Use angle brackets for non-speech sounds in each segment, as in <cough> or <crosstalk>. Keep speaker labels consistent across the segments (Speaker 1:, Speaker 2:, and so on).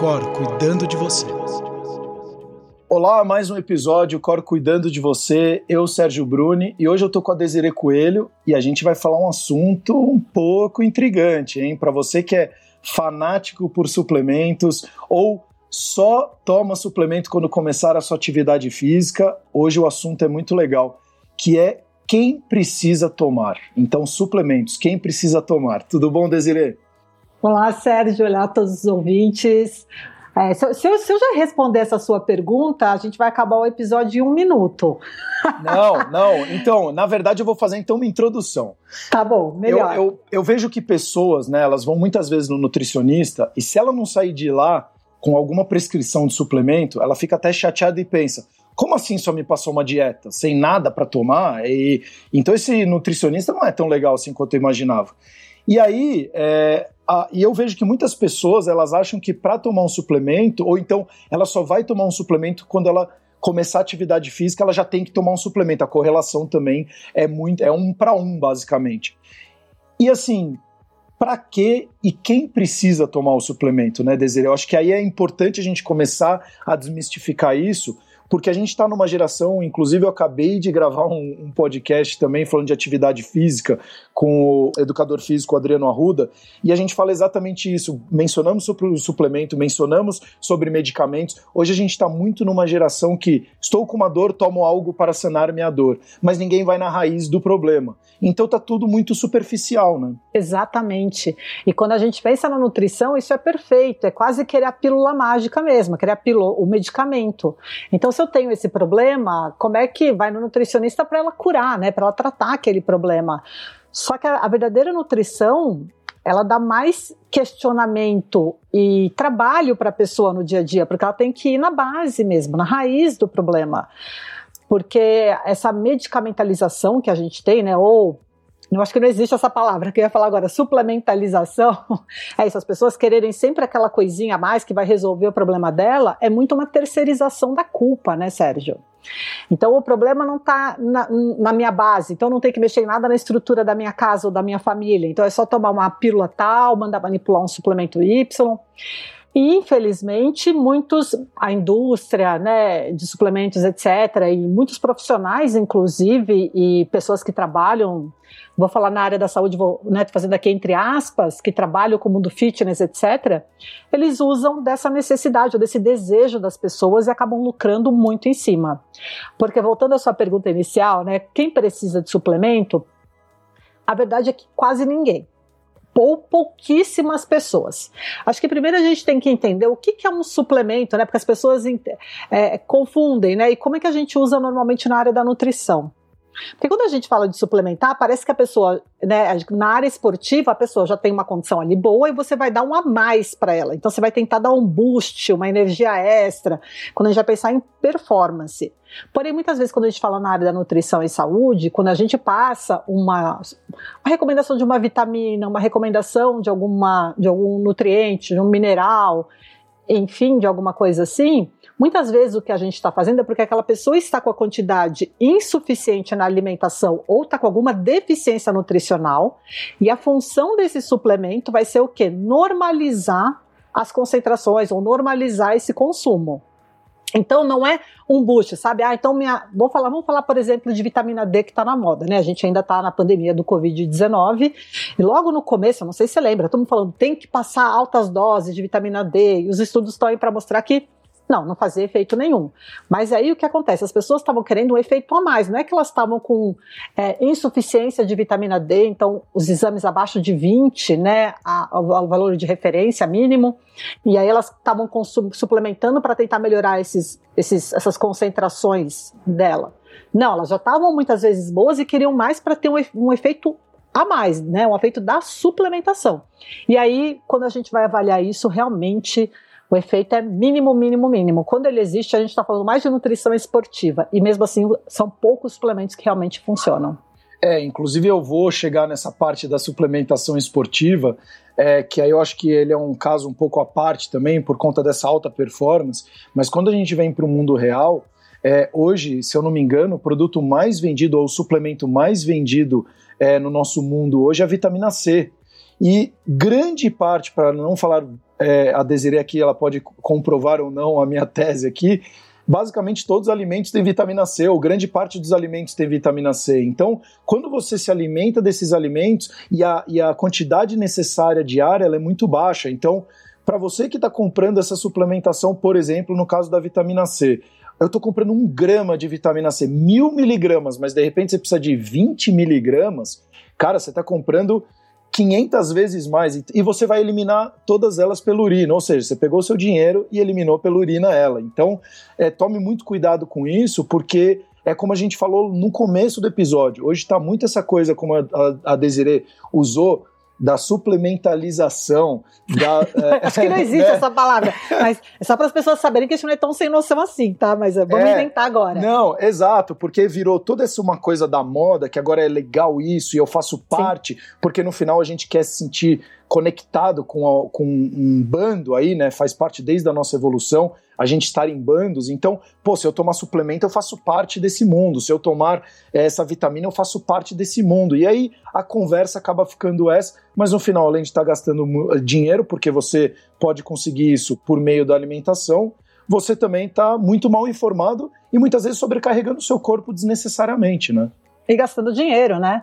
Speaker 1: Cor cuidando de você.
Speaker 2: Olá, mais um episódio Cor cuidando de você. Eu, Sérgio Bruni, e hoje eu tô com a Desiree Coelho e a gente vai falar um assunto um pouco intrigante, hein? Para você que é fanático por suplementos ou só toma suplemento quando começar a sua atividade física, hoje o assunto é muito legal, que é quem precisa tomar. Então, suplementos, quem precisa tomar. Tudo bom, Desiree?
Speaker 3: Olá, Sérgio. Olá a todos os ouvintes. É, se, eu, se, eu, já responder essa sua pergunta, a gente vai acabar o episódio em um minuto.
Speaker 2: Não, não. Então, na verdade, eu vou fazer então uma introdução.
Speaker 3: Tá bom, melhor.
Speaker 2: Eu, eu, eu vejo que pessoas, né, elas vão muitas vezes no nutricionista e se ela não sair de lá com alguma prescrição de suplemento, ela fica até chateada e pensa: como assim só me passou uma dieta sem nada para tomar? E então esse nutricionista não é tão legal assim quanto eu imaginava. E aí, é, ah, e eu vejo que muitas pessoas elas acham que para tomar um suplemento, ou então ela só vai tomar um suplemento quando ela começar a atividade física, ela já tem que tomar um suplemento. A correlação também é muito, é um para um, basicamente. E assim, para que e quem precisa tomar o suplemento, né, Desiree? Eu acho que aí é importante a gente começar a desmistificar isso, porque a gente está numa geração, inclusive eu acabei de gravar um, um, podcast também falando de atividade física com o educador físico Adriano Arruda, e a gente fala exatamente isso. Mencionamos sobre o suplemento, mencionamos sobre medicamentos. Hoje a gente está muito numa geração que estou com uma dor, tomo algo para sanar minha dor, mas ninguém vai na raiz do problema. Então tá tudo muito superficial, né?
Speaker 3: Exatamente. E quando a gente pensa na nutrição, isso é perfeito, é quase querer a pílula mágica mesmo, querer a pílula, o medicamento. Então, se eu tenho esse problema, como é que vai no nutricionista para ela curar, né? Para ela tratar aquele problema. Só que a, a verdadeira nutrição, ela dá mais questionamento e trabalho para a pessoa no dia a dia, porque ela tem que ir na base mesmo, na raiz do problema. Porque essa medicamentalização que a gente tem, né, ou eu acho que não existe essa palavra que eu ia falar agora, suplementalização. <laughs> É isso, as pessoas quererem sempre aquela coisinha a mais que vai resolver o problema dela, é muito uma terceirização da culpa, né, Sérgio? Então o problema não está na, na, minha base, então não tem que mexer em nada na estrutura da minha casa ou da minha família. Então é só tomar uma pílula tal, mandar manipular um suplemento Y. E, infelizmente, muitos, a indústria né, de suplementos, etc., e muitos profissionais, inclusive, e pessoas que trabalham, vou falar na área da saúde, vou né, fazendo aqui entre aspas, que trabalham com o mundo fitness, etc., eles usam dessa necessidade, ou desse desejo das pessoas e acabam lucrando muito em cima. Porque, voltando à sua pergunta inicial, né, quem precisa de suplemento, a verdade é que quase ninguém ou pouquíssimas pessoas. Acho que primeiro a gente tem que entender o que, que é um suplemento, né? Porque as pessoas é, confundem, né? E como é que a gente usa normalmente na área da nutrição. Porque quando a gente fala de suplementar, parece que a pessoa, né, na área esportiva, a pessoa já tem uma condição ali boa e você vai dar um a mais para ela. Então você vai tentar dar um boost, uma energia extra, quando a gente vai pensar em performance. Porém, muitas vezes, quando a gente fala na área da nutrição e saúde, quando a gente passa uma, uma recomendação de uma vitamina, uma recomendação de, alguma, de algum nutriente, de um mineral, enfim, de alguma coisa assim, muitas vezes o que a gente está fazendo é porque aquela pessoa está com a quantidade insuficiente na alimentação ou está com alguma deficiência nutricional, e a função desse suplemento vai ser o quê? Normalizar as concentrações ou normalizar esse consumo. Então não é um boost, sabe? Ah, então minha. Vou falar, vamos falar, por exemplo, de vitamina D que está na moda, né? A gente ainda está na pandemia do Covid-19. E logo no começo, não sei se você lembra, estamos falando, tem que passar altas doses de vitamina D, e os estudos estão aí para mostrar que não, não fazia efeito nenhum. Mas aí o que acontece? As pessoas estavam querendo um efeito a mais, não é que elas estavam com é, insuficiência de vitamina D, então os exames abaixo de 20, né, o valor de referência mínimo, e aí elas estavam suplementando para tentar melhorar esses, esses, essas concentrações dela. Não, elas já estavam muitas vezes boas e queriam mais para ter um, um efeito a mais, né? Um efeito da suplementação. E aí, quando a gente vai avaliar isso, realmente o efeito é mínimo, mínimo, mínimo. Quando ele existe, a gente está falando mais de nutrição esportiva. E mesmo assim, são poucos suplementos que realmente funcionam.
Speaker 2: É, inclusive eu vou chegar nessa parte da suplementação esportiva, é, que aí eu acho que ele é um caso um pouco à parte também, por conta dessa alta performance. Mas quando a gente vem para o mundo real, é, hoje, se eu não me engano, o produto mais vendido ou o suplemento mais vendido é, no nosso mundo hoje é a vitamina C. E grande parte, para não falar é, a Desiree aqui, ela pode comprovar ou não a minha tese aqui, basicamente todos os alimentos têm vitamina C, ou grande parte dos alimentos tem vitamina C. Então, quando você se alimenta desses alimentos e a, e a quantidade necessária diária ela é muito baixa, então, para você que está comprando essa suplementação, por exemplo, no caso da vitamina C, eu estou comprando um grama de vitamina C, mil miligramas, mas de repente você precisa de 20 miligramas, cara, você está comprando 500 vezes mais e você vai eliminar todas elas pela urina, ou seja, você pegou seu dinheiro e eliminou pela urina ela. Então, é, tome muito cuidado com isso, porque é como a gente falou no começo do episódio. Hoje está muito essa coisa, como a, a, a Desiree usou, da suplementalização. Da, <laughs>
Speaker 3: é, Acho que não existe né? essa palavra, mas é só para as pessoas saberem que isso não é tão sem noção assim, tá? Mas vamos é, inventar agora.
Speaker 2: Não, exato, porque virou toda essa uma coisa da moda, que agora é legal isso e eu faço parte, Sim. porque no final a gente quer se sentir conectado com, a, com um bando aí, né? Faz parte desde a nossa evolução a gente estar em bandos. Então, pô, se eu tomar suplemento, eu faço parte desse mundo. Se eu tomar eh, essa vitamina, eu faço parte desse mundo. E aí a conversa acaba ficando essa, mas no final, além de estar gastando dinheiro, porque você pode conseguir isso por meio da alimentação, você também está muito mal informado e muitas vezes sobrecarregando o seu corpo desnecessariamente, né?
Speaker 3: E gastando dinheiro, né?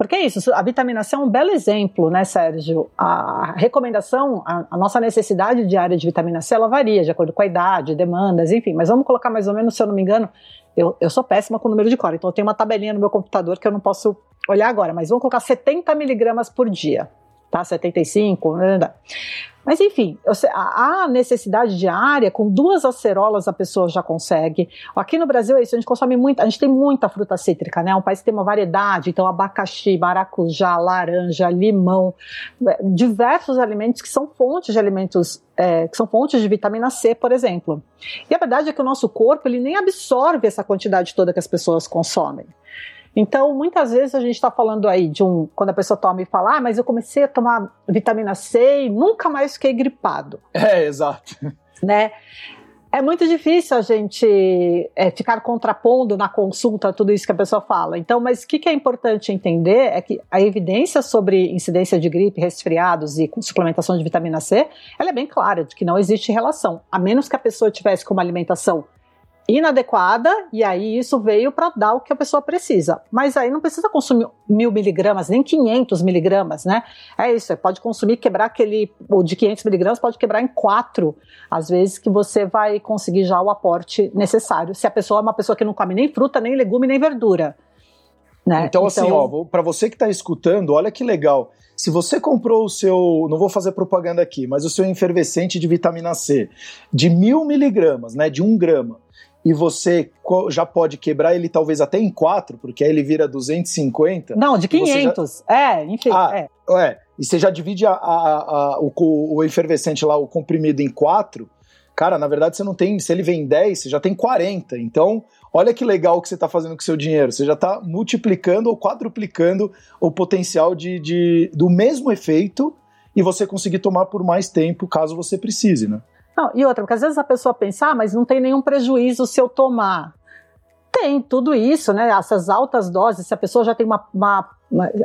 Speaker 3: Porque é isso, a vitamina C é um belo exemplo, né, Sérgio? A recomendação, a, a, nossa necessidade diária de vitamina C, ela varia de acordo com a idade, demandas, enfim. Mas vamos colocar mais ou menos, se eu não me engano, eu, eu sou péssima com o número de cor, então eu tenho uma tabelinha no meu computador que eu não posso olhar agora, mas vamos colocar 70 miligramas por dia, tá? 75, né? Mas enfim, a necessidade diária, com duas acerolas a pessoa já consegue. Aqui no Brasil é isso, a gente consome muito, a gente tem muita fruta cítrica, né? É um país que tem uma variedade, então abacaxi, maracujá, laranja, limão, é, diversos alimentos que são fontes de alimentos, é, que são fontes de vitamina C, por exemplo. E a verdade é que o nosso corpo ele nem absorve essa quantidade toda que as pessoas consomem. Então, muitas vezes a gente está falando aí de um. Quando a pessoa toma e fala, ah, mas eu comecei a tomar vitamina C e nunca mais fiquei gripado.
Speaker 2: É, exato.
Speaker 3: Né? É muito difícil a gente é, ficar contrapondo na consulta tudo isso que a pessoa fala. Então, mas o que, que, é importante entender é que a evidência sobre incidência de gripe, resfriados e suplementação de vitamina C, ela é bem clara de que não existe relação, a menos que a pessoa tivesse com uma alimentação inadequada, e aí isso veio para dar o que a pessoa precisa. Mas aí não precisa consumir mil miligramas, nem 500 miligramas, né? É isso, pode consumir, quebrar aquele, o de 500 miligramas pode quebrar em quatro, às vezes que você vai conseguir já o aporte necessário. Se a pessoa é uma pessoa que não come nem fruta, nem legume, nem verdura.
Speaker 2: Né? Então, assim, então... ó, para você que está escutando, olha que legal. Se você comprou o seu, não vou fazer propaganda aqui, mas o seu efervescente de vitamina C de mil miligramas, né, de um grama, e você já pode quebrar ele talvez até em quatro, porque aí ele vira 250.
Speaker 3: Não, de 500. Já... É, enfim.
Speaker 2: Ah, é. é. E você já divide a, a, a, o, o efervescente lá, o comprimido, em quatro. Cara, na verdade você não tem. Se ele vem 10, você já tem 40. Então, olha que legal que você está fazendo com o seu dinheiro. Você já está multiplicando ou quadruplicando o potencial de, de, do mesmo efeito e você conseguir tomar por mais tempo, caso você precise, né?
Speaker 3: Não, e outra, porque às vezes a pessoa pensa, ah, mas não tem nenhum prejuízo se eu tomar. Tem tudo isso, né? Essas altas doses, se a pessoa já tem uma, uma,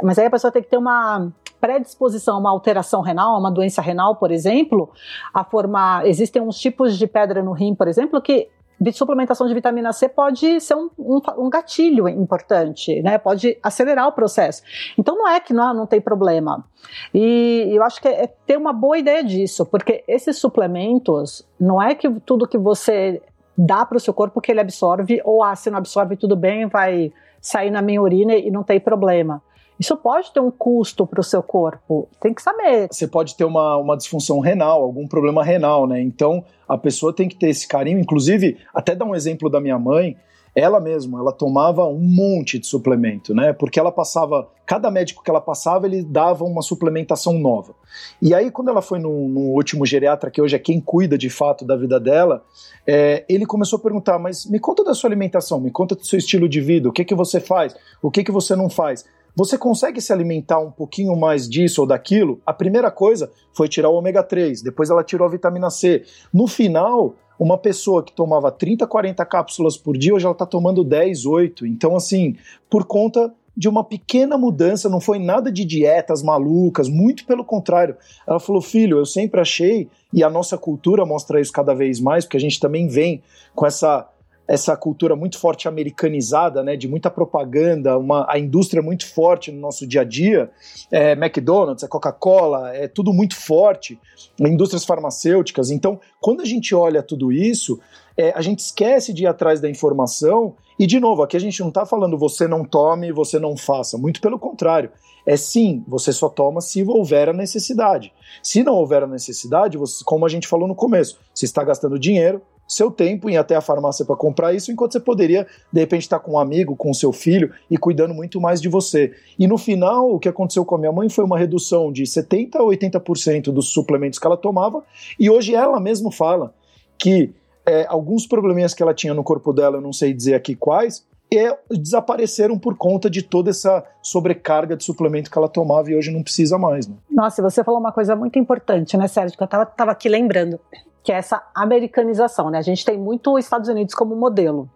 Speaker 3: mas aí a pessoa tem que ter uma predisposição uma alteração renal, uma doença renal, por exemplo, a formar. Existem uns tipos de pedra no rim, por exemplo, que suplementação de vitamina C pode ser um, um, um, gatilho importante, né? Pode acelerar o processo. Então não é que não, não tem problema. E eu acho que é, é ter uma boa ideia disso, porque esses suplementos não é que tudo que você dá para o seu corpo que ele absorve, ou ah, se não absorve tudo bem, vai sair na minha urina e não tem problema. Isso pode ter um custo para o seu corpo, tem que saber.
Speaker 2: Você pode ter uma, uma disfunção renal, algum problema renal, né? Então a pessoa tem que ter esse carinho. Inclusive, até dar um exemplo da minha mãe, ela mesma, ela tomava um monte de suplemento, né? Porque ela passava, cada médico que ela passava, ele dava uma suplementação nova. E aí, quando ela foi no, no último geriatra, que hoje é quem cuida de fato da vida dela, é, ele começou a perguntar: mas me conta da sua alimentação, me conta do seu estilo de vida, o que que você faz, o que que você não faz. Você consegue se alimentar um pouquinho mais disso ou daquilo? A primeira coisa foi tirar o ômega 3, depois ela tirou a vitamina C. No final, uma pessoa que tomava 30, 40 cápsulas por dia, hoje ela está tomando 10, 8. Então, assim, por conta de uma pequena mudança, não foi nada de dietas malucas, muito pelo contrário. Ela falou: filho, eu sempre achei, e a nossa cultura mostra isso cada vez mais, porque a gente também vem com essa essa cultura muito forte americanizada, né, de muita propaganda, uma, a indústria muito forte no nosso dia a dia, é, McDonald's, é Coca-Cola, é tudo muito forte, indústrias farmacêuticas. Então, quando a gente olha tudo isso, é, a gente esquece de ir atrás da informação. E, de novo, aqui a gente não está falando você não tome, você não faça. Muito pelo contrário. É sim, você só toma se houver a necessidade. Se não houver a necessidade, você, como a gente falou no começo, você está gastando dinheiro, seu tempo em ir até a farmácia para comprar isso, enquanto você poderia, de repente, estar com um amigo, com seu filho e cuidando muito mais de você. E no final, o que aconteceu com a minha mãe foi uma redução de 70% a 80% dos suplementos que ela tomava, e hoje ela mesma fala que é, alguns probleminhas que ela tinha no corpo dela, eu não sei dizer aqui quais, é, desapareceram por conta de toda essa sobrecarga de suplemento que ela tomava e hoje não precisa mais. Né?
Speaker 3: Nossa, você falou uma coisa muito importante, né, Sérgio, que eu estava aqui lembrando que é essa americanização, né? A gente tem muito os Estados Unidos como modelo.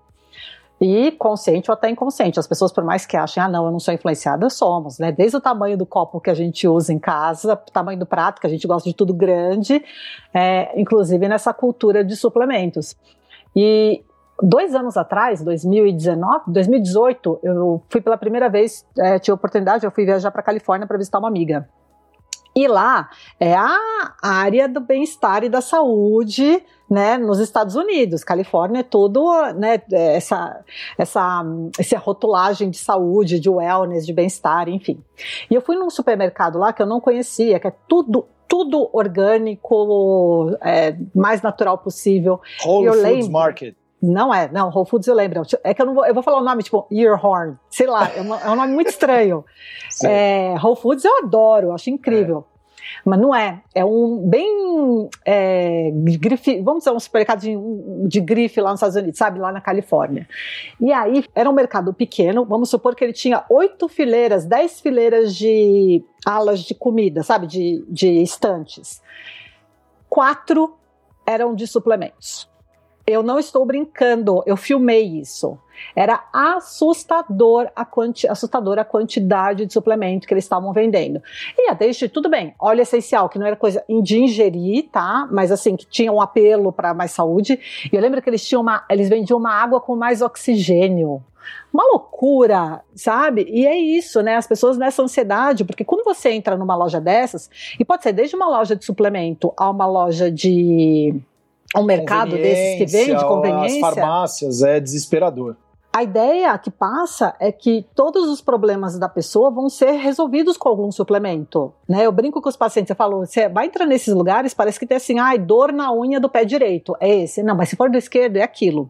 Speaker 3: E consciente ou até inconsciente. As pessoas, por mais que achem, ah, não, eu não sou influenciada, somos, né? Desde o tamanho do copo que a gente usa em casa, o tamanho do prato, que a gente gosta de tudo grande, é, inclusive nessa cultura de suplementos. E dois anos atrás, 2019, 2018, eu fui pela primeira vez, é, tive a oportunidade, eu fui viajar para Califórnia para visitar uma amiga. E lá é a área do bem-estar e da saúde, né, nos Estados Unidos. Califórnia é tudo, né, essa, essa, essa rotulagem de saúde, de wellness, de bem-estar, enfim. E eu fui num supermercado lá que eu não conhecia, que é tudo tudo orgânico, é, mais natural possível.
Speaker 2: Whole eu Foods lembro, Market.
Speaker 3: Não é, não, Whole Foods eu lembro. É que eu não vou, eu vou falar o nome, tipo, Earhorn, sei lá, é, uma, é um nome muito estranho. <laughs> é, Whole Foods eu adoro, acho incrível. Mas não é, é um bem é, grife, vamos dizer, um supermercado de, de grife lá nos Estados Unidos, sabe, lá na Califórnia. E aí era um mercado pequeno, vamos supor que ele tinha oito fileiras, dez fileiras de alas de comida, sabe, de, de estantes. Quatro eram de suplementos. Eu não estou brincando, eu filmei isso. Era assustador a, quanti assustador a quantidade de suplemento que eles estavam vendendo. E até isso, tudo bem, óleo essencial, que não era coisa de ingerir, tá? Mas assim, que tinha um apelo para mais saúde. E eu lembro que eles tinham uma, eles vendiam uma água com mais oxigênio uma loucura, sabe? E é isso, né? As pessoas nessa ansiedade, porque quando você entra numa loja dessas, e pode ser desde uma loja de suplemento a uma loja de um mercado desses que vende conveniência.
Speaker 2: As farmácias é desesperador.
Speaker 3: A ideia que passa é que todos os problemas da pessoa vão ser resolvidos com algum suplemento. Né? Eu brinco com os pacientes, eu falo, você vai entrar nesses lugares, parece que tem assim, ai, dor na unha do pé direito. É esse. Não, mas se for do esquerdo, é aquilo.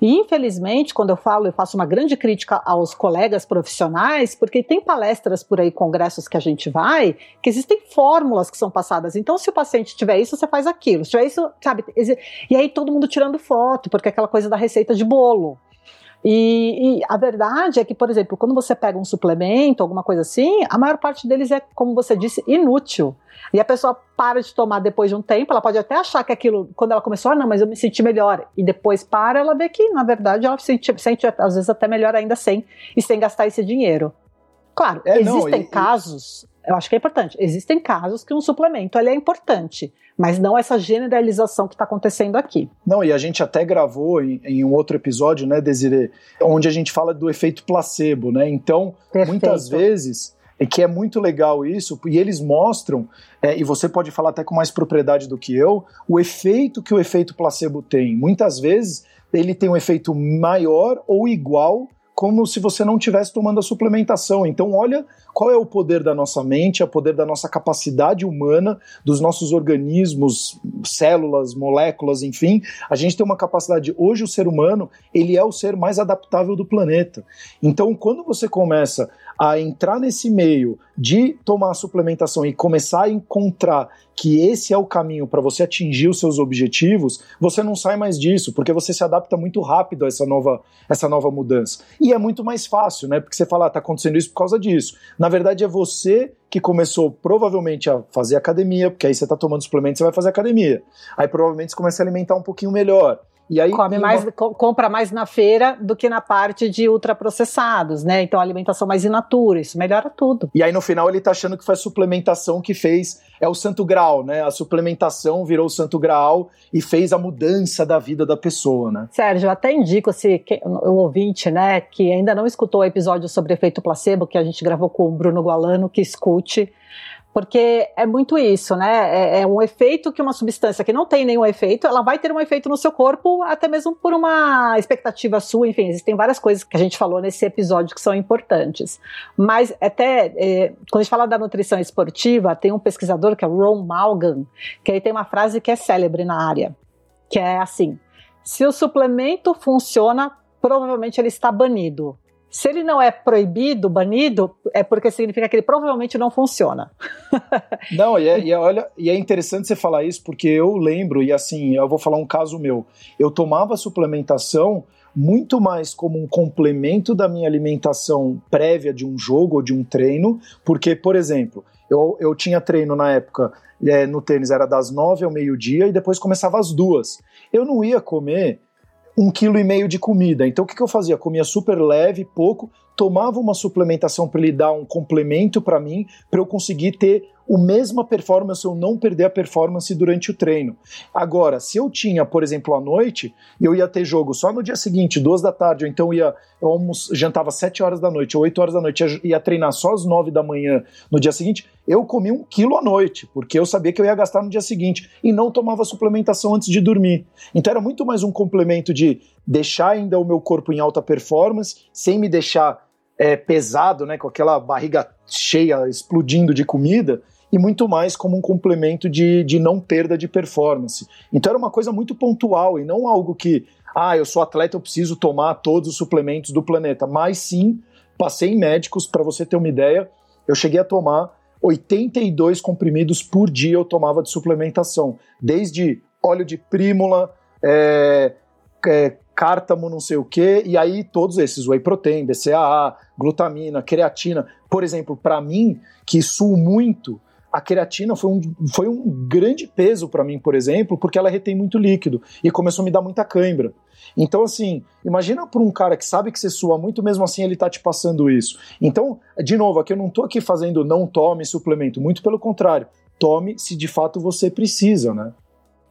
Speaker 3: E infelizmente, quando eu falo, eu faço uma grande crítica aos colegas profissionais, porque tem palestras por aí, congressos que a gente vai, que existem fórmulas que são passadas. Então, se o paciente tiver isso, você faz aquilo. Se tiver isso, sabe? E aí todo mundo tirando foto, porque é aquela coisa da receita de bolo. E, e, a verdade é que, por exemplo, quando você pega um suplemento, alguma coisa assim, a maior parte deles é, como você disse, inútil. E a pessoa para de tomar depois de um tempo, ela pode até achar que aquilo, quando ela começou, ah, não, mas eu me senti melhor. E depois para, ela vê que, na verdade, ela se sente, sente às vezes até melhor ainda sem, e sem gastar esse dinheiro. Claro, é, existem não, e, casos, eu acho que é importante, existem casos que um suplemento ele é importante mas não essa generalização que está acontecendo aqui.
Speaker 2: Não, e a gente até gravou em, em, um outro episódio, né, Desiree, onde a gente fala do efeito placebo, né? Então, Perfeito. muitas vezes é que é muito legal isso, e eles mostram, é, e você pode falar até com mais propriedade do que eu, o efeito que o efeito placebo tem. Muitas vezes ele tem um efeito maior ou igual como se você não estivesse tomando a suplementação. Então, olha qual é o poder da nossa mente, é o poder da nossa capacidade humana, dos nossos organismos, células, moléculas, enfim. A gente tem uma capacidade. Hoje, o ser humano, ele é o ser mais adaptável do planeta. Então, quando você começa a entrar nesse meio de tomar suplementação e começar a encontrar que esse é o caminho para você atingir os seus objetivos, você não sai mais disso, porque você se adapta muito rápido a essa nova, essa nova mudança. E é muito mais fácil, né? Porque você fala, ah, tá acontecendo isso por causa disso. Na verdade, é você que começou provavelmente a fazer academia, porque aí você está tomando suplementos, você vai fazer academia. Aí provavelmente você começa a alimentar um pouquinho melhor.
Speaker 3: E aí, Come mais, uma... compra mais na feira do que na parte de ultraprocessados, né? Então alimentação mais in natura, isso melhora tudo.
Speaker 2: E aí no final ele tá achando que foi a suplementação que fez, é o santo grau, né? A suplementação virou o santo grau e fez a mudança da vida da pessoa, né?
Speaker 3: Sérgio, eu até indico se o ouvinte, né, que ainda não escutou o episódio sobre efeito placebo que a gente gravou com o Bruno Gualano, que escute porque é muito isso, né? É, é, um efeito que uma substância que não tem nenhum efeito, ela vai ter um efeito no seu corpo, até mesmo por uma expectativa sua. Enfim, existem várias coisas que a gente falou nesse episódio que são importantes. Mas até é, quando a gente fala da nutrição esportiva, tem um pesquisador que é Ron Malgan, que aí tem uma frase que é célebre na área, que é assim: se o suplemento funciona, provavelmente ele está banido. Se ele não é proibido, banido, é porque significa que ele provavelmente não funciona. <laughs>
Speaker 2: não, e é, e é, olha, e é interessante você falar isso, porque eu lembro, e assim, eu vou falar um caso meu. Eu tomava suplementação muito mais como um complemento da minha alimentação prévia de um jogo ou de um treino, porque, por exemplo, eu, eu tinha treino na época é, no tênis, era das nove ao meio-dia e depois começava às duas. Eu não ia comer um quilo e meio de comida. Então o que, que eu fazia? Comia super leve, pouco, tomava uma suplementação para ele dar um complemento para mim, para eu conseguir ter o mesma performance ou não perder a performance durante o treino. Agora, se eu tinha, por exemplo, à noite, eu ia ter jogo só no dia seguinte, duas da tarde, ou então ia, eu jantava sete horas da noite, ou oito horas da noite, ia, ia treinar só às nove da manhã no dia seguinte, eu comia um quilo à noite, porque eu sabia que eu ia gastar no dia seguinte, e não tomava suplementação antes de dormir. Então era muito mais um complemento de deixar ainda o meu corpo em alta performance, sem me deixar é, pesado, né, com aquela barriga cheia, explodindo de comida, e muito mais como um complemento de, de não perda de performance. Então era uma coisa muito pontual e não algo que, ah, eu sou atleta, eu preciso tomar todos os suplementos do planeta, mas sim, passei em médicos, para você ter uma ideia, eu cheguei a tomar 82 comprimidos por dia eu tomava de suplementação, desde óleo de prímula, é, é, cártamo, não sei o quê, e aí todos esses, whey protein, BCAA, glutamina, creatina. Por exemplo, para mim, que suo muito, a creatina foi um, foi um grande peso para mim, por exemplo, porque ela retém muito líquido e começou a me dar muita cãibra. Então, assim, imagina para um cara que sabe que você sua muito, mesmo assim ele tá te passando isso. Então, de novo, aqui eu não tô aqui fazendo não tome suplemento, muito pelo contrário, tome se de fato você precisa, né?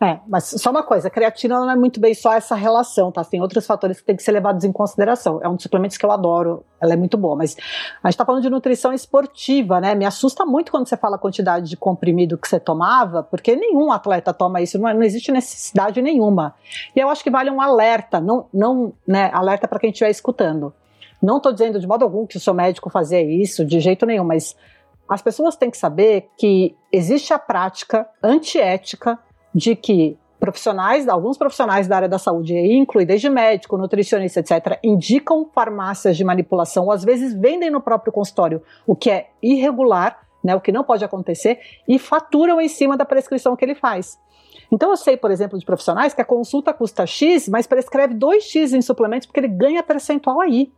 Speaker 3: É, mas só uma coisa, a creatina não é muito bem só essa relação, tá? Tem outros fatores que têm que ser levados em consideração. É um dos suplementos que eu adoro, ela é muito boa, mas a gente tá falando de nutrição esportiva, né? Me assusta muito quando você fala a quantidade de comprimido que você tomava, porque nenhum atleta toma isso, não, é, não existe necessidade nenhuma. E eu acho que vale um alerta, não, não né, alerta para quem estiver escutando. Não estou dizendo de modo algum que o seu médico fazia isso, de jeito nenhum, mas as pessoas têm que saber que existe a prática antiética de que profissionais, alguns profissionais da área da saúde, inclui desde médico, nutricionista, etc., indicam farmácias de manipulação, ou às vezes vendem no próprio consultório, o que é irregular, né, o que não pode acontecer, e faturam em cima da prescrição que ele faz. Então eu sei, por exemplo, de profissionais que a consulta custa X, mas prescreve 2X em suplementos porque ele ganha percentual aí.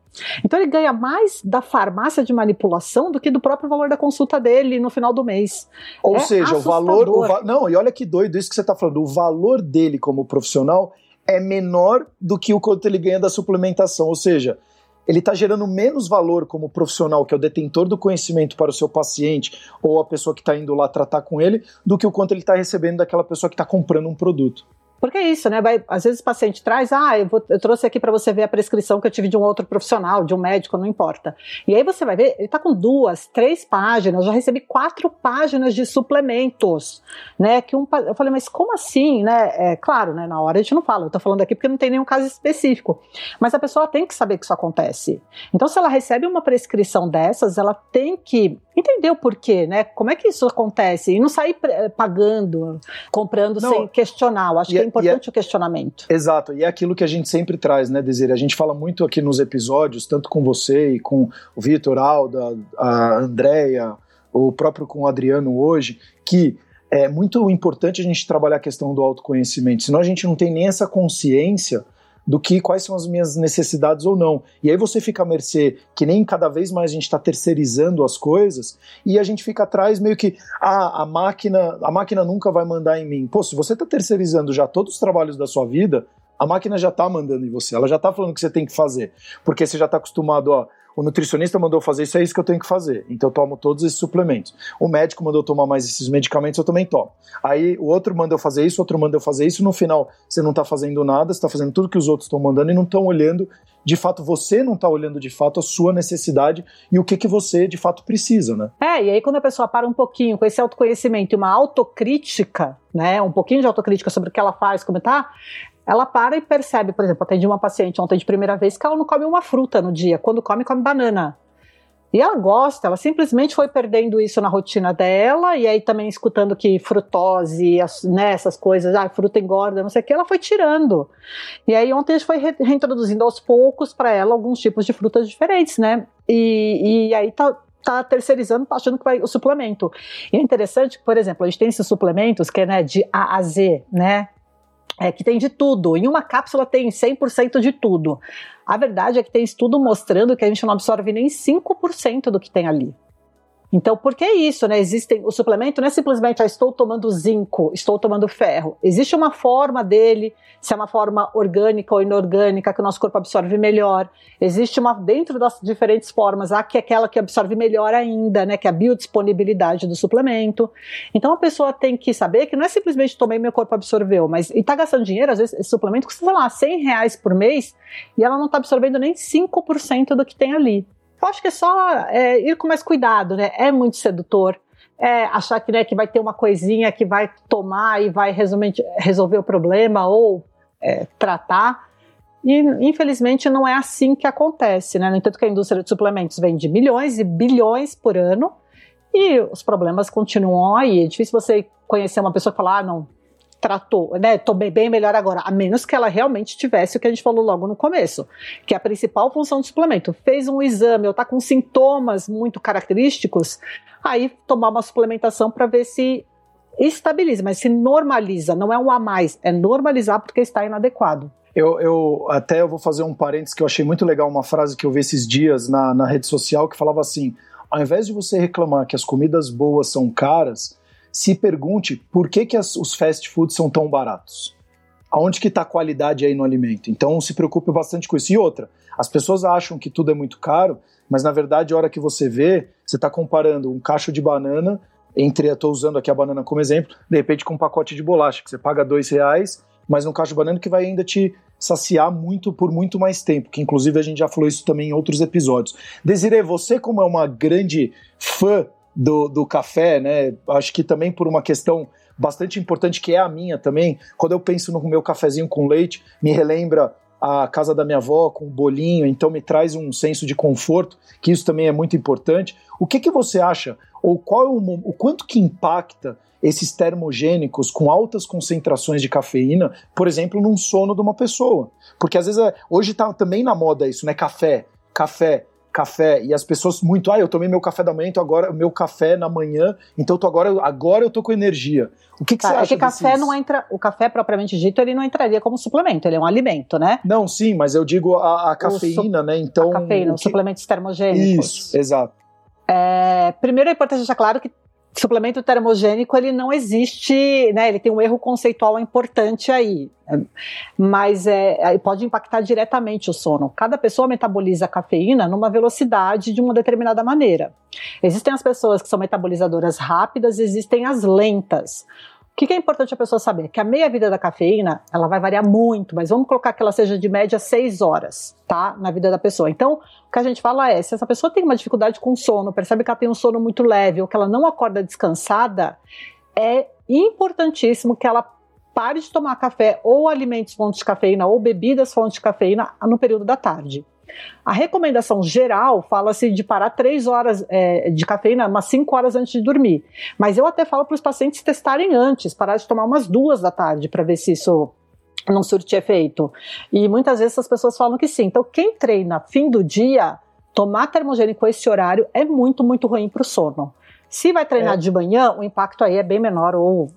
Speaker 3: Então ele ganha mais da farmácia de manipulação do que do próprio valor da consulta dele no final do mês.
Speaker 2: Ou é seja, assustador. o valor, o não, e olha que doido isso que você está falando, o valor dele como profissional é menor do que o quanto ele ganha da suplementação, ou seja, ele está gerando menos valor como profissional, que é o detentor do conhecimento para o seu paciente ou a pessoa que está indo lá tratar com ele, do que o quanto ele está recebendo daquela pessoa que está comprando um produto.
Speaker 3: Porque é isso, né? Vai, às vezes o paciente traz, ah, eu, vou, eu trouxe aqui para você ver a prescrição que eu tive de um outro profissional, de um médico, não importa. E aí você vai ver, ele está com duas, três páginas, já recebi quatro páginas de suplementos, né? Que um, eu falei, mas como assim, né? É, claro, né? Na hora a gente não fala, eu estou falando aqui porque não tem nenhum caso específico. Mas a pessoa tem que saber que isso acontece. Então, se ela recebe uma prescrição dessas, ela tem que entender o porquê, né? Como é que isso acontece? E não sair pagando, comprando não, sem questionar. Eu acho que é, é importante é, o questionamento.
Speaker 2: Exato, e é aquilo que a gente sempre traz, né, Desire? A gente fala muito aqui nos episódios, tanto com você e com o Vitor, Alda, a Andrea, o próprio com o Adriano hoje, que é muito importante a gente trabalhar a questão do autoconhecimento, senão a gente não tem nem essa consciência do que quais são as minhas necessidades ou não. E aí você fica à mercê, que nem cada vez mais a gente está terceirizando as coisas, e a gente fica atrás meio que, ah, a máquina, a máquina nunca vai mandar em mim. Pô, se você está terceirizando já todos os trabalhos da sua vida, A máquina já está mandando em você, ela já está falando o que você tem que fazer, porque você já está acostumado, ó, o nutricionista mandou fazer isso, é isso que eu tenho que fazer. Então eu tomo todos esses suplementos. O médico mandou tomar mais esses medicamentos, eu também tomo. Aí o outro mandou fazer isso, o outro mandou fazer isso, no final você não está fazendo nada, você está fazendo tudo que os outros estão mandando e não estão olhando, de fato, você não está olhando de fato a sua necessidade e o que, que você de fato precisa, né?
Speaker 3: É, e aí quando a pessoa para um pouquinho com esse autoconhecimento e uma autocrítica, né, um pouquinho de autocrítica sobre o que ela faz, como tá, ela para e percebe, por exemplo, atendi uma paciente ontem de primeira vez que ela não come uma fruta no dia, quando come, come banana. E ela gosta, ela simplesmente foi perdendo isso na rotina dela, e aí também escutando que frutose, né, essas coisas, ah, fruta engorda, não sei o que, ela foi tirando. E aí ontem a gente foi reintroduzindo aos poucos para ela alguns tipos de frutas diferentes, né? E, e aí tá, tá terceirizando, tá achando que vai o suplemento. E é interessante por exemplo, a gente tem esses suplementos que é né, de A a Z, né? É, que tem de tudo. Em uma cápsula tem 100% de tudo. A verdade é que tem estudo mostrando que a gente não absorve nem 5% do que tem ali. Então, por que isso, né? Existem o suplemento não é simplesmente ah, estou tomando zinco, estou tomando ferro. Existe uma forma dele, se é uma forma orgânica ou inorgânica que o nosso corpo absorve melhor. Existe uma dentro das diferentes formas, há que é aquela que absorve melhor ainda, né, que é a biodisponibilidade do suplemento. Então a pessoa tem que saber que não é simplesmente tomei meu corpo absorveu, mas e tá gastando dinheiro, às vezes esse suplemento custa, sei lá, 100 reais por mês e ela não está absorvendo nem 5% do que tem ali. Eu acho que é só é, ir com mais cuidado, né? É muito sedutor. É, achar que, né, que vai ter uma coisinha que vai tomar e vai resolver o problema ou é, tratar. E, infelizmente, não é assim que acontece, né? No entanto, que a indústria de suplementos vende milhões e bilhões por ano e os problemas continuam aí. É difícil você conhecer uma pessoa que fala, ah, não, tratou, né? Tomei bem melhor agora, a menos que ela realmente tivesse o que a gente falou logo no começo, que é a principal função do suplemento. Fez um exame ou tá com sintomas muito característicos, aí tomar uma suplementação para ver se estabiliza, mas se normaliza, não é um a mais, é normalizar porque está inadequado.
Speaker 2: Eu, eu, até eu vou fazer um parênteses que eu achei muito legal, uma frase que eu vi esses dias na, na rede social que falava assim: ao invés de você reclamar que as comidas boas são caras, se pergunte por que, que as, os fast foods são tão baratos. Aonde que está a qualidade aí no alimento? Então se preocupe bastante com isso. E outra, as pessoas acham que tudo é muito caro, mas na verdade a hora que você vê, você está comparando um cacho de banana entre, eu estou usando aqui a banana como exemplo, de repente com um pacote de bolacha, que você paga dois reais, mas um cacho de banana que vai ainda te saciar muito por muito mais tempo, que inclusive a gente já falou isso também em outros episódios. Desiree, você como é uma grande fã do, do café, né? Acho que também por uma questão bastante importante, que é a minha também. Quando eu penso no meu cafezinho com leite, me relembra a casa da minha avó com um bolinho, então me traz um senso de conforto, que isso também é muito importante. O que, que você acha, ou qual é o, o quanto que impacta esses termogênicos com altas concentrações de cafeína, por exemplo, num sono de uma pessoa? Porque às vezes, é, hoje está também na moda isso, né? Café, café café e as pessoas muito, ah, eu tomei meu café da manhã, então agora meu café na manhã, então tô agora, agora eu tô com energia. O que, que tá, você acha?
Speaker 3: É que café não entra, o café propriamente dito, ele não entraria como suplemento, ele é um alimento, né?
Speaker 2: Não, sim, mas eu digo a, a cafeína, su, né? Então,
Speaker 3: a cafeína, os que... suplementos termogênicos.
Speaker 2: Isso, exato.
Speaker 3: É, primeiro é importante deixar claro que suplemento termogênico ele não existe, né? Ele tem um erro conceitual importante aí, mas é, pode impactar diretamente o sono. Cada pessoa metaboliza a cafeína numa velocidade de uma determinada maneira. Existem as pessoas que são metabolizadoras rápidas, existem as lentas. O que, é importante a pessoa saber? Que a meia-vida da cafeína, ela vai variar muito, mas vamos colocar que ela seja de média 6 horas, tá? Na vida da pessoa. Então, o que a gente fala é, se essa pessoa tem uma dificuldade com sono, percebe que ela tem um sono muito leve, ou que ela não acorda descansada, é importantíssimo que ela pare de tomar café ou alimentos fontes de cafeína ou bebidas fontes de cafeína no período da tarde. A recomendação geral fala-se de parar três horas é, de cafeína, umas cinco horas antes de dormir. Mas eu até falo para os pacientes testarem antes, parar de tomar umas duas da tarde para ver se isso não surte efeito. E muitas vezes as pessoas falam que sim. Então, quem treina fim do dia, tomar termogênico esse horário é muito, muito ruim para o sono. Se vai treinar é. de manhã, o impacto aí é bem menor ou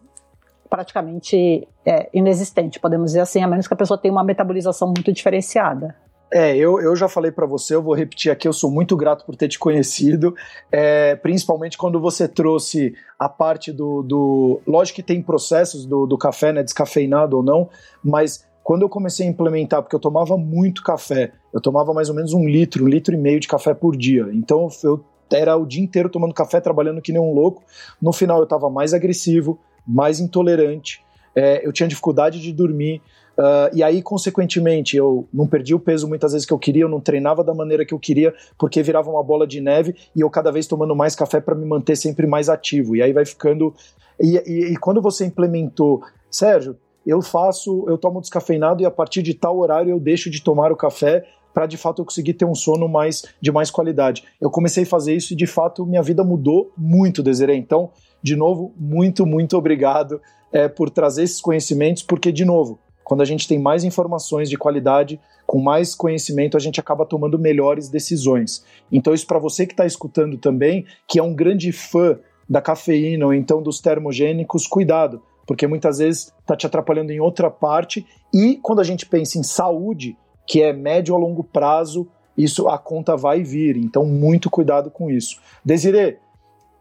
Speaker 3: praticamente é, inexistente, podemos dizer assim, a menos que a pessoa tenha uma metabolização muito diferenciada.
Speaker 2: É, eu, eu já falei para você, eu vou repetir aqui, eu sou muito grato por ter te conhecido, é, principalmente quando você trouxe a parte do, do. Lógico que tem processos do, do café, né, descafeinado ou não, mas quando eu comecei a implementar, porque eu tomava muito café, eu tomava mais ou menos um litro, um litro e meio de café por dia. Então eu era o dia inteiro tomando café, trabalhando que nem um louco. No final eu estava mais agressivo, mais intolerante, é, eu tinha dificuldade de dormir. Uh, e aí, consequentemente, eu não perdi o peso muitas vezes que eu queria, eu não treinava da maneira que eu queria, porque virava uma bola de neve e eu cada vez tomando mais café para me manter sempre mais ativo. E aí vai ficando. E, e, e quando você implementou, Sérgio, eu faço, eu tomo descafeinado e a partir de tal horário eu deixo de tomar o café para de fato eu conseguir ter um sono mais de mais qualidade. Eu comecei a fazer isso e de fato minha vida mudou muito, Desiree. Então, de novo, muito, muito obrigado é, por trazer esses conhecimentos, porque, de novo, quando a gente tem mais informações de qualidade, com mais conhecimento, a gente acaba tomando melhores decisões. Então, isso para você que está escutando também, que é um grande fã da cafeína ou então dos termogênicos, cuidado, porque muitas vezes está te atrapalhando em outra parte. E quando a gente pensa em saúde, que é médio a longo prazo, isso a conta vai vir. Então, muito cuidado com isso. Desiree,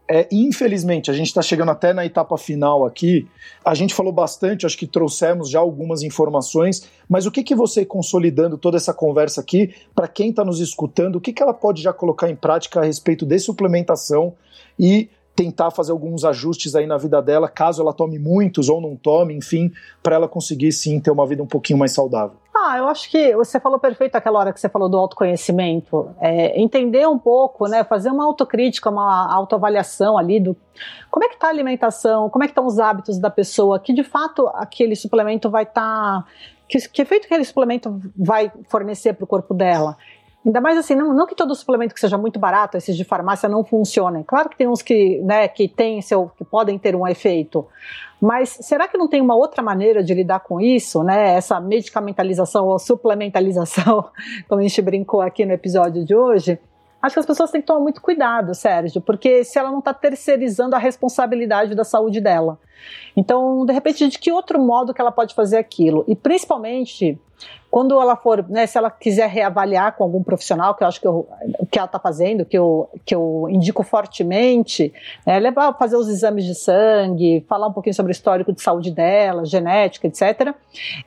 Speaker 2: é, infelizmente, a gente está chegando até na etapa final aqui. A gente falou bastante, acho que trouxemos já algumas informações, mas o que, que você, consolidando toda essa conversa aqui, para quem está nos escutando, o que, que ela pode já colocar em prática a respeito de suplementação e tentar fazer alguns ajustes aí na vida dela, caso ela tome muitos ou não tome, enfim, para ela conseguir sim ter uma vida um pouquinho mais saudável?
Speaker 3: Ah, eu acho que você falou perfeito aquela hora que você falou do autoconhecimento. É, entender um pouco, né, fazer uma autocrítica, uma autoavaliação ali do como é que está a alimentação, como é que estão os hábitos da pessoa, que de fato aquele suplemento vai estar. Tá, que, que efeito aquele suplemento vai fornecer para o corpo dela. Ainda mais assim, não, não, que todo suplemento que seja muito barato, esses de farmácia não funcionem. Claro que tem uns que, né, que tem seu, que podem ter um efeito. Mas será que não tem uma outra maneira de lidar com isso, né? Essa medicamentalização ou suplementalização, <laughs> como a gente brincou aqui no episódio de hoje? Acho que as pessoas têm que tomar muito cuidado, Sérgio, porque se ela não está terceirizando a responsabilidade da saúde dela. Então, de repente, de que outro modo que ela pode fazer aquilo? E principalmente quando ela for, né, se ela quiser reavaliar com algum profissional, que eu acho que o que ela está fazendo, que eu, que eu indico fortemente, é levar fazer os exames de sangue, falar um pouquinho sobre o histórico de saúde dela, genética, etc.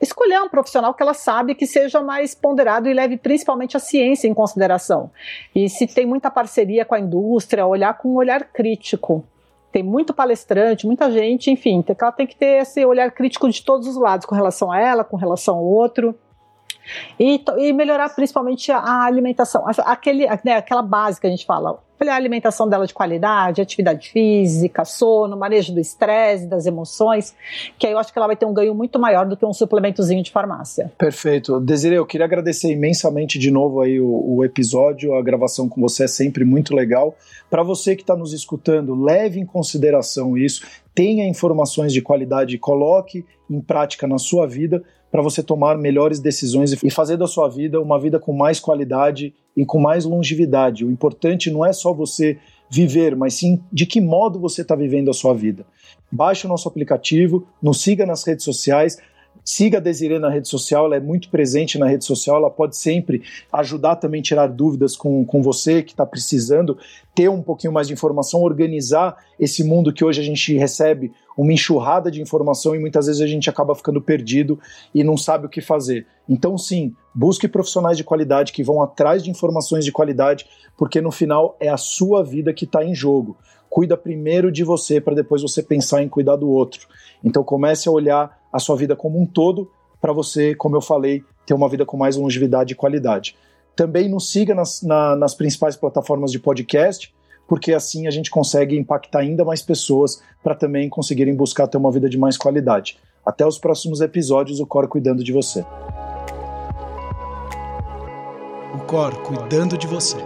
Speaker 3: Escolher um profissional que ela sabe que seja mais ponderado e leve principalmente a ciência em consideração. E se tem muita parceria com a indústria, olhar com um olhar crítico tem muito palestrante, muita gente, enfim, ela tem que ter esse olhar crítico de todos os lados, com relação a ela, com relação ao outro. E, e melhorar principalmente a alimentação, aquele, né, aquela base que a gente fala, a alimentação dela de qualidade, atividade física, sono, manejo do estresse, das emoções, que aí eu acho que ela vai ter um ganho muito maior do que um suplementozinho de farmácia.
Speaker 2: Perfeito. Desiree, eu queria agradecer imensamente de novo aí o, o episódio, a gravação com você é sempre muito legal. Para você que está nos escutando, leve em consideração isso, tenha informações de qualidade, coloque em prática na sua vida para você tomar melhores decisões e fazer da sua vida uma vida com mais qualidade e com mais longevidade. O importante não é só você viver, mas sim de que modo você está vivendo a sua vida. Baixe o nosso aplicativo, nos siga nas redes sociais, Siga a Desiree na rede social, ela é muito presente na rede social, ela pode sempre ajudar também tirar dúvidas com, com você que está precisando ter um pouquinho mais de informação, organizar esse mundo que hoje a gente recebe uma enxurrada de informação e muitas vezes a gente acaba ficando perdido e não sabe o que fazer. Então, sim, busque profissionais de qualidade que vão atrás de informações de qualidade, porque no final é a sua vida que está em jogo. Cuida primeiro de você para depois você pensar em cuidar do outro. Então, comece a olhar a sua vida como um todo para você, como eu falei, ter uma vida com mais longevidade e qualidade. Também nos siga nas, na, nas principais plataformas de podcast, porque assim a gente consegue impactar ainda mais pessoas para também conseguirem buscar ter uma vida de mais qualidade. Até os próximos episódios, o Cor cuidando de você.
Speaker 1: O Cor cuidando de você.